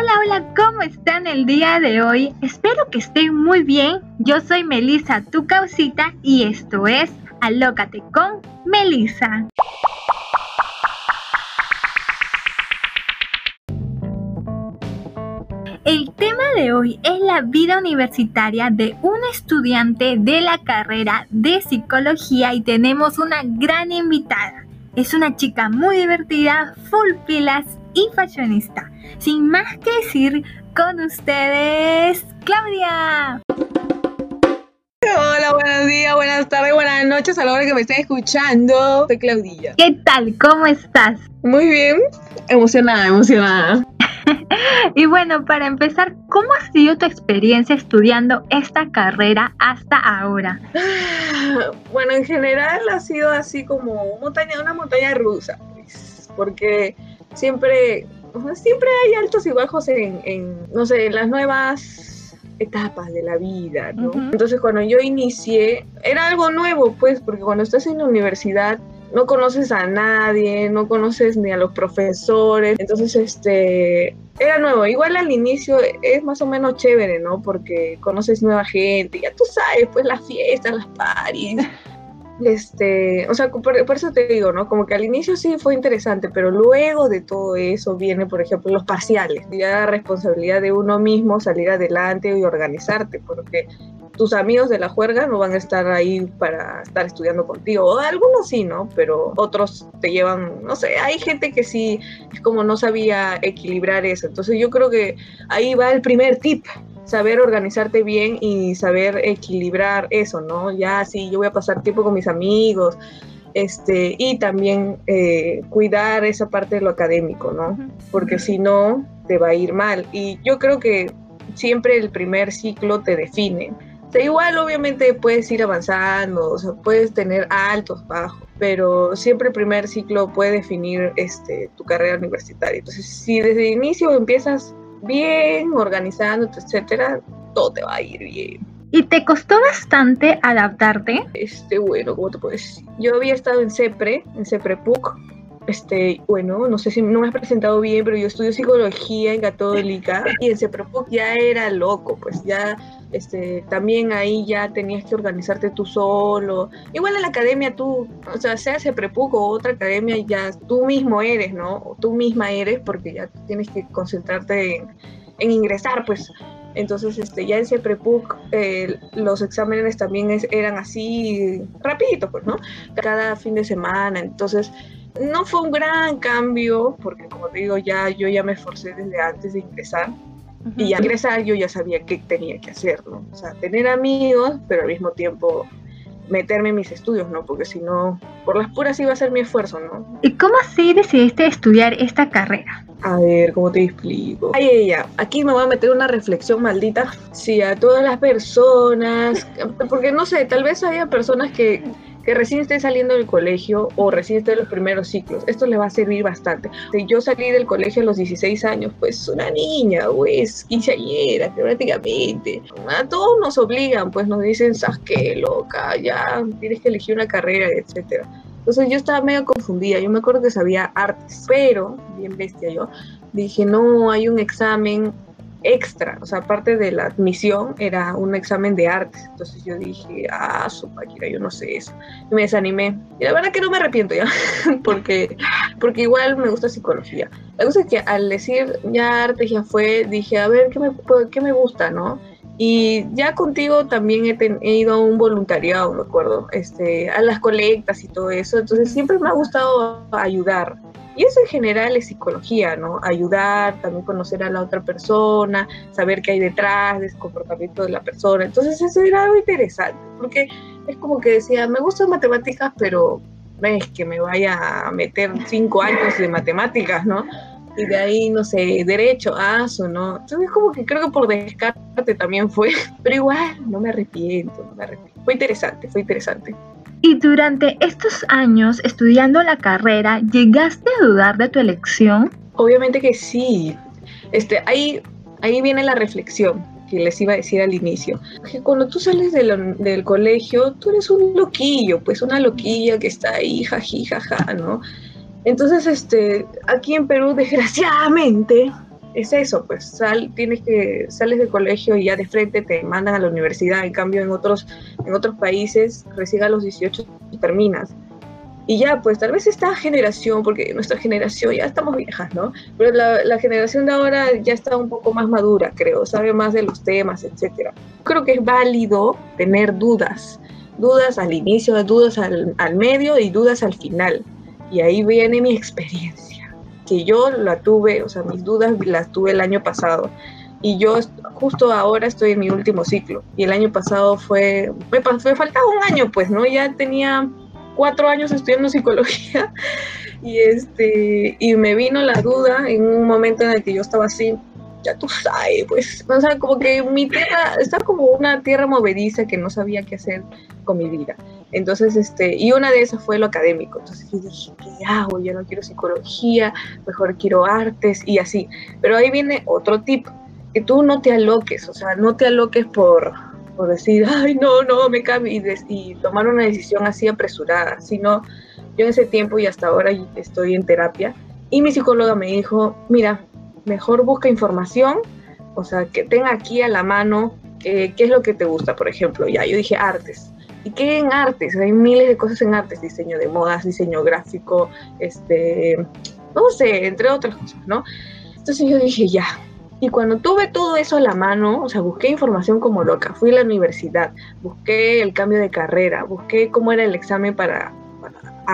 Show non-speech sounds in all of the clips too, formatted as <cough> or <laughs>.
Hola, hola, ¿cómo están el día de hoy? Espero que estén muy bien. Yo soy Melissa, tu causita, y esto es Alócate con Melissa. El tema de hoy es la vida universitaria de un estudiante de la carrera de psicología y tenemos una gran invitada. Es una chica muy divertida, full pilas y fashionista. Sin más que decir, con ustedes, Claudia. Hola, buenos días, buenas tardes, buenas noches a la hora que me estén escuchando. Soy Claudia. ¿Qué tal? ¿Cómo estás? Muy bien, emocionada, emocionada. <laughs> y bueno, para empezar, ¿cómo ha sido tu experiencia estudiando esta carrera hasta ahora? <sighs> Bueno, en general ha sido así como montaña, una montaña rusa, pues, porque siempre, siempre hay altos y bajos en, no sé, en las nuevas etapas de la vida, ¿no? Entonces cuando yo inicié, era algo nuevo, pues, porque cuando estás en la universidad no conoces a nadie, no conoces ni a los profesores, entonces este era nuevo. Igual al inicio es más o menos chévere, ¿no? Porque conoces nueva gente, ya tú sabes, pues las fiestas, las paris. <laughs> Este, o sea, por, eso te digo, ¿no? Como que al inicio sí fue interesante, pero luego de todo eso viene, por ejemplo, los parciales. Ya la responsabilidad de uno mismo salir adelante y organizarte, porque tus amigos de la juerga no van a estar ahí para estar estudiando contigo. O algunos sí, ¿no? Pero otros te llevan, no sé, hay gente que sí es como no sabía equilibrar eso. Entonces yo creo que ahí va el primer tip, saber organizarte bien y saber equilibrar eso, ¿no? Ya sí, yo voy a pasar tiempo con mis amigos, este, y también eh, cuidar esa parte de lo académico, ¿no? Porque si no, te va a ir mal. Y yo creo que siempre el primer ciclo te define igual obviamente puedes ir avanzando, o sea, puedes tener altos, bajos, pero siempre el primer ciclo puede definir este, tu carrera universitaria. Entonces, si desde el inicio empiezas bien, organizándote, etcétera, todo te va a ir bien. ¿Y te costó bastante adaptarte? Este, bueno, ¿cómo te puedo decir? Yo había estado en CEPRE, en CEPRE PUC, este, bueno, no sé si no me has presentado bien, pero yo estudio psicología en Católica y en CEPREPUC ya era loco, pues ya este, también ahí ya tenías que organizarte tú solo. Igual en la academia tú, o sea, sea CEPREPUC o otra academia, ya tú mismo eres, ¿no? O tú misma eres porque ya tienes que concentrarte en, en ingresar, pues. Entonces, este, ya en CEPREPUC eh, los exámenes también eran así rapidito, pues, ¿no? Cada fin de semana. Entonces, no fue un gran cambio, porque como te digo, ya yo ya me esforcé desde antes de ingresar. Y al ingresar yo ya sabía qué tenía que hacer, ¿no? O sea, tener amigos, pero al mismo tiempo meterme en mis estudios, ¿no? Porque si no, por las puras iba a ser mi esfuerzo, ¿no? ¿Y cómo así decidiste estudiar esta carrera? A ver, ¿cómo te explico? Ay, ella, aquí me voy a meter una reflexión maldita. Sí, a todas las personas, <laughs> porque no sé, tal vez haya personas que que recién esté saliendo del colegio o recién esté en los primeros ciclos. Esto le va a servir bastante. Si yo salí del colegio a los 16 años, pues una niña, pues, quinceañera, prácticamente. A todos nos obligan, pues nos dicen, ¿sabes qué, loca? Ya tienes que elegir una carrera, etcétera. Entonces yo estaba medio confundida. Yo me acuerdo que sabía artes, pero, bien bestia yo, dije, no, hay un examen extra, o sea, aparte de la admisión, era un examen de artes. Entonces yo dije, ah, su máquina, yo no sé eso. Y me desanimé. Y la verdad que no me arrepiento ya, <laughs> porque, porque igual me gusta psicología. La cosa es que al decir ya artes ya fue, dije, a ver, ¿qué me, qué me gusta, no? Y ya contigo también he, he, ido a un voluntariado, me acuerdo, este, a las colectas y todo eso. Entonces siempre me ha gustado ayudar. Y eso en general es psicología, ¿no? Ayudar, también conocer a la otra persona, saber qué hay detrás del comportamiento de la persona. Entonces eso era algo interesante, porque es como que decía, me gustan matemáticas, pero no es que me vaya a meter cinco años de matemáticas, ¿no? Y de ahí, no sé, derecho, aso, ¿no? Entonces como que creo que por descarte también fue, <laughs> pero igual, no me arrepiento, no me arrepiento. Fue interesante, fue interesante. Y durante estos años estudiando la carrera, ¿llegaste a dudar de tu elección? Obviamente que sí. Este, ahí, ahí viene la reflexión que les iba a decir al inicio. Que cuando tú sales del colegio, tú eres un loquillo, pues una loquilla que está ahí, jaji, jaja, ¿no? Entonces, este, aquí en Perú, <laughs> desgraciadamente, es eso, pues sal, tienes que, sales del colegio y ya de frente te mandan a la universidad, en cambio en otros, en otros países recién a los 18 terminas. Y ya, pues tal vez esta generación, porque nuestra generación ya estamos viejas, ¿no? Pero la, generación de ahora ya está un poco más madura, creo, sabe más de los temas, etcétera. Creo que es válido tener dudas, dudas al inicio, dudas al, al medio y dudas al final. Y ahí viene mi experiencia, que yo la tuve, o sea, mis dudas las tuve el año pasado. Y yo justo ahora estoy en mi último ciclo. Y el año pasado fue, me, me faltaba un año, pues, ¿no? Ya tenía cuatro años estudiando psicología <laughs> y este y me vino la duda en un momento en el que yo estaba así ya tú sabes pues o sea como que mi tierra estaba como una tierra movediza que no sabía qué hacer con mi vida entonces este y una de esas fue lo académico. Entonces yo dije qué hago yo no quiero psicología mejor quiero artes y así. Pero ahí viene otro tip que tú no te aloques o sea no te aloques por por decir, ay, no, no, me cambio y, tomar una decisión así apresurada, sino yo en ese tiempo y hasta ahora estoy en terapia y mi psicóloga me dijo, mira, mejor busca información, o sea, que tenga aquí a la mano eh, qué es lo que te gusta, por ejemplo, ya, yo dije artes. ¿Y qué en artes? Hay miles de cosas en artes, diseño de modas, diseño gráfico, este, no sé, entre otras cosas, ¿no? Entonces yo dije, ya, y cuando tuve todo eso a la mano, o sea, busqué información como loca, fui a la universidad, busqué el cambio de carrera, busqué cómo era el examen para,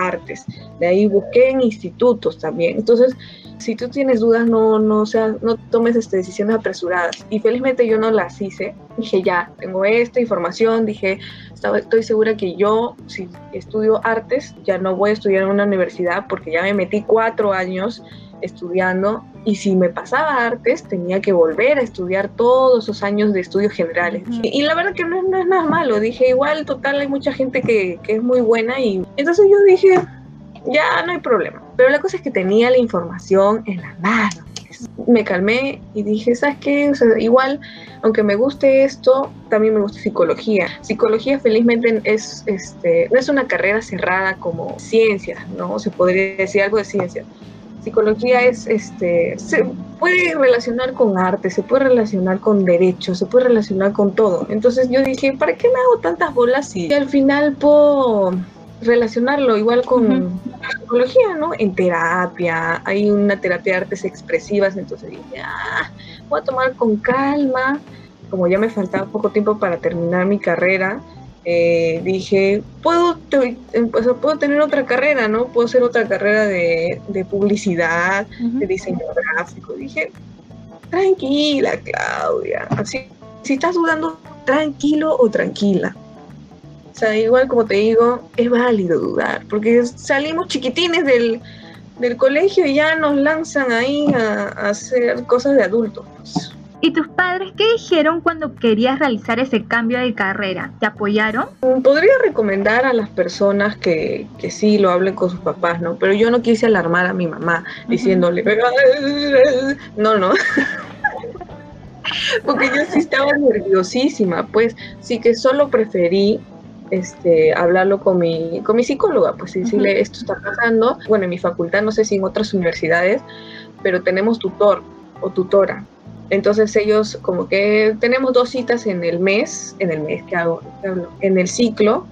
artes, de ahí busqué en institutos también. Entonces, si tú tienes dudas, no, no, o no tomes este, decisiones apresuradas. Y felizmente yo no las hice. Dije, ya, tengo esta información, dije, estaba, estoy segura que yo, si estudio artes, ya no voy a estudiar en una universidad porque ya me metí cuatro años estudiando y si me pasaba artes tenía que volver a estudiar todos esos años de estudios generales. y, la verdad que no, no, es nada malo, dije igual total hay mucha gente que, que es muy buena y entonces yo dije ya no hay problema. Pero la cosa es que tenía la información en la mano. Me calmé y dije, ¿sabes qué? O sea, igual, aunque me guste esto, también me gusta psicología. Psicología felizmente es, este, no es una carrera cerrada como ciencia, ¿no? Se podría decir algo de ciencia psicología es, este, se puede relacionar con arte, se puede relacionar con derecho, se puede relacionar con todo. Entonces yo dije, ¿para qué me hago tantas bolas si al final puedo relacionarlo igual con psicología, ¿no? En terapia, hay una terapia de artes expresivas, entonces dije, ah, voy a tomar con calma, como ya me faltaba poco tiempo para terminar mi carrera, eh, dije, puedo, puedo tener otra carrera, ¿no? Puedo hacer otra carrera de, publicidad, de diseño gráfico. Dije, tranquila, Claudia. Así, si estás dudando, tranquilo o tranquila. O sea, igual como te digo, es válido dudar, porque salimos chiquitines del, del colegio y ya nos lanzan ahí a, a hacer cosas de adultos. ¿Y tus padres qué dijeron cuando querías realizar ese cambio de carrera? ¿Te apoyaron? Mm, podría recomendar a las personas que, que sí lo hablen con sus papás, ¿no? Pero yo no quise alarmar a mi mamá diciéndole, no, no. <laughs> Porque yo sí estaba nerviosísima, pues sí que solo preferí este, hablarlo con mi, con mi psicóloga, pues decirle, esto está pasando. Bueno, en mi facultad, no sé si en otras universidades, pero tenemos tutor o tutora. Entonces ellos como que tenemos dos citas en el mes, en el mes que hago, en el ciclo,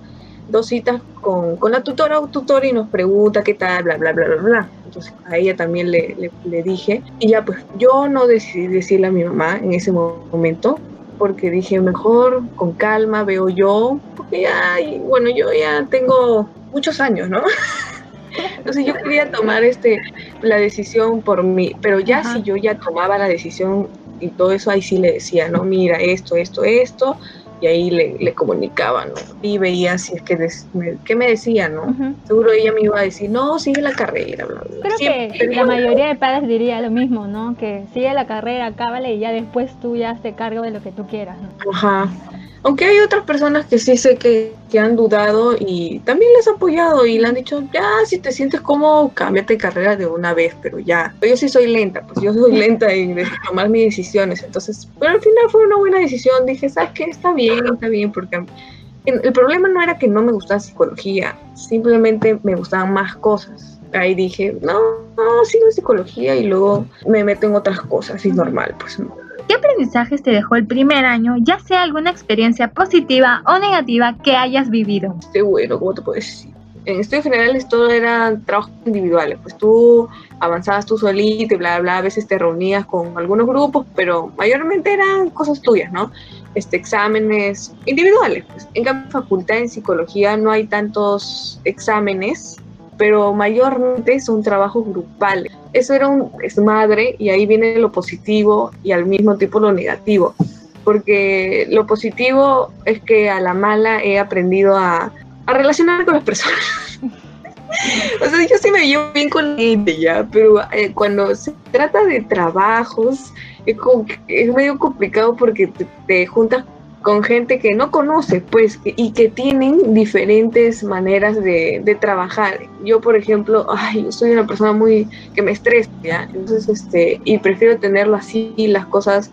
dos citas con, con, la tutora o tutor y nos pregunta qué tal, bla, bla, bla, bla, bla. Entonces a ella también le, le, dije. Y ya pues yo no decidí decirle a mi mamá en ese momento, porque dije mejor con calma veo yo, porque ya, bueno, yo ya tengo muchos años, ¿no? <laughs> Entonces yo quería tomar este, la decisión por mí, pero ya si yo ya tomaba la decisión y todo eso ahí sí le decía, no, mira, esto, esto, esto, y ahí le, le comunicaba, ¿no? Y veía si es que, ¿qué me decía, no? Seguro ella me iba a decir, no, sigue la carrera, bla, Creo que la mayoría de padres diría lo mismo, ¿no? Que sigue la carrera, cábale y ya después tú ya te cargo de lo que tú quieras, ¿no? Ajá. Aunque hay otras personas que sí sé que, que, han dudado y también les ha apoyado y le han dicho, ya, si te sientes cómodo, cámbiate de carrera de una vez, pero ya. yo sí soy lenta, pues yo soy <laughs> lenta en tomar mis decisiones. Entonces, pero al final fue una buena decisión. Dije, ¿sabes qué? Está bien, está bien, porque el problema no era que no me gustaba psicología, simplemente me gustaban más cosas ahí dije, no, no, sigo psicología y luego me meto en otras cosas, y normal, pues no. ¿Qué aprendizajes te dejó el primer año, ya sea alguna experiencia positiva o negativa que hayas vivido? Qué bueno, ¿cómo te puedo decir? En estudios generales todo eran trabajos individuales, pues tú avanzabas tú solito y bla, bla, a veces te reunías con algunos grupos, pero mayormente eran cosas tuyas, ¿no? Este, exámenes individuales. Pues. En cambio, facultad en psicología no hay tantos exámenes, pero mayormente son trabajos grupales. Eso era un desmadre y ahí viene lo positivo y al mismo tiempo lo negativo. Porque lo positivo es que a la mala he aprendido a, a relacionarme con las personas. <laughs> o sea, yo sí me llevo bien con ya, pero eh, cuando se trata de trabajos, es, como es medio complicado porque te, juntas con gente que no conoces, pues, y que tienen diferentes maneras de, de, trabajar. Yo, por ejemplo, ay, yo soy una persona muy que me estresa, ¿ya? Entonces, este, y prefiero tenerlo así, las cosas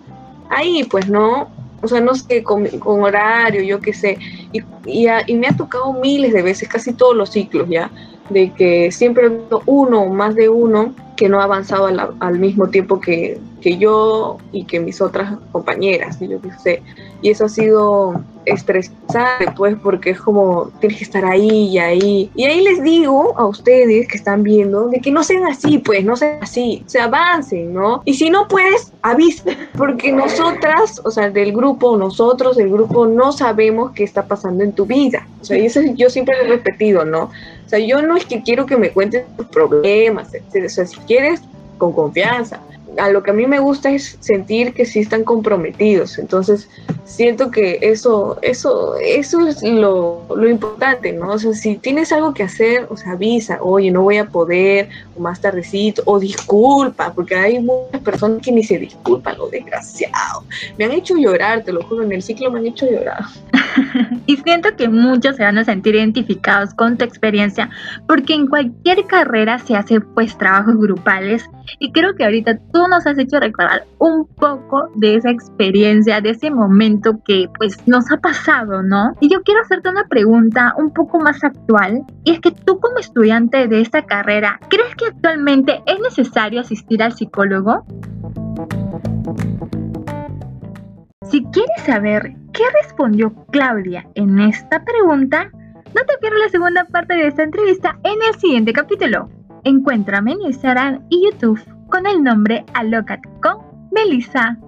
ahí, pues, ¿no? O sea, no sé, con, con horario, yo qué sé. Y, y, y, me ha tocado miles de veces, casi todos los ciclos, ¿ya? De que siempre uno más de uno que no ha avanzado al, mismo tiempo que, que yo y que mis otras compañeras, y yo qué sé. Y eso ha sido estresante, pues, porque es como tienes que estar ahí y ahí. Y ahí les digo a ustedes que están viendo de que no sean así, pues, no sean así, se avancen, ¿no? Y si no puedes, avisa, porque nosotras, o sea, del grupo, nosotros del grupo, no sabemos qué está pasando en tu vida. O sea, y eso yo siempre lo he repetido, ¿no? Sea, yo no es que quiero que me cuentes tus problemas. O sea, si quieres, con confianza a lo que a mí me gusta es sentir que sí están comprometidos. Entonces, siento que eso, eso, eso es lo, lo, importante, ¿no? O sea, si tienes algo que hacer, o sea, avisa, oye, no voy a poder, o más tardecito, o disculpa, porque hay muchas personas que ni se disculpan, lo desgraciado. Me han hecho llorar, te lo juro, en el ciclo me han hecho llorar. <laughs> y siento que muchos se van a sentir identificados con tu experiencia, porque en cualquier carrera se hace pues trabajos grupales, y creo que ahorita tú nos has hecho recordar un poco de esa experiencia, de ese momento que pues nos ha pasado, ¿no? Y yo quiero hacerte una pregunta un poco más actual, y es que tú como estudiante de esta carrera, ¿crees que actualmente es necesario asistir al psicólogo? Si quieres saber qué respondió Claudia en esta pregunta, no te pierdas la segunda parte de esta entrevista en el siguiente capítulo. Encuéntrame en Instagram y YouTube con el nombre Alocate con Melissa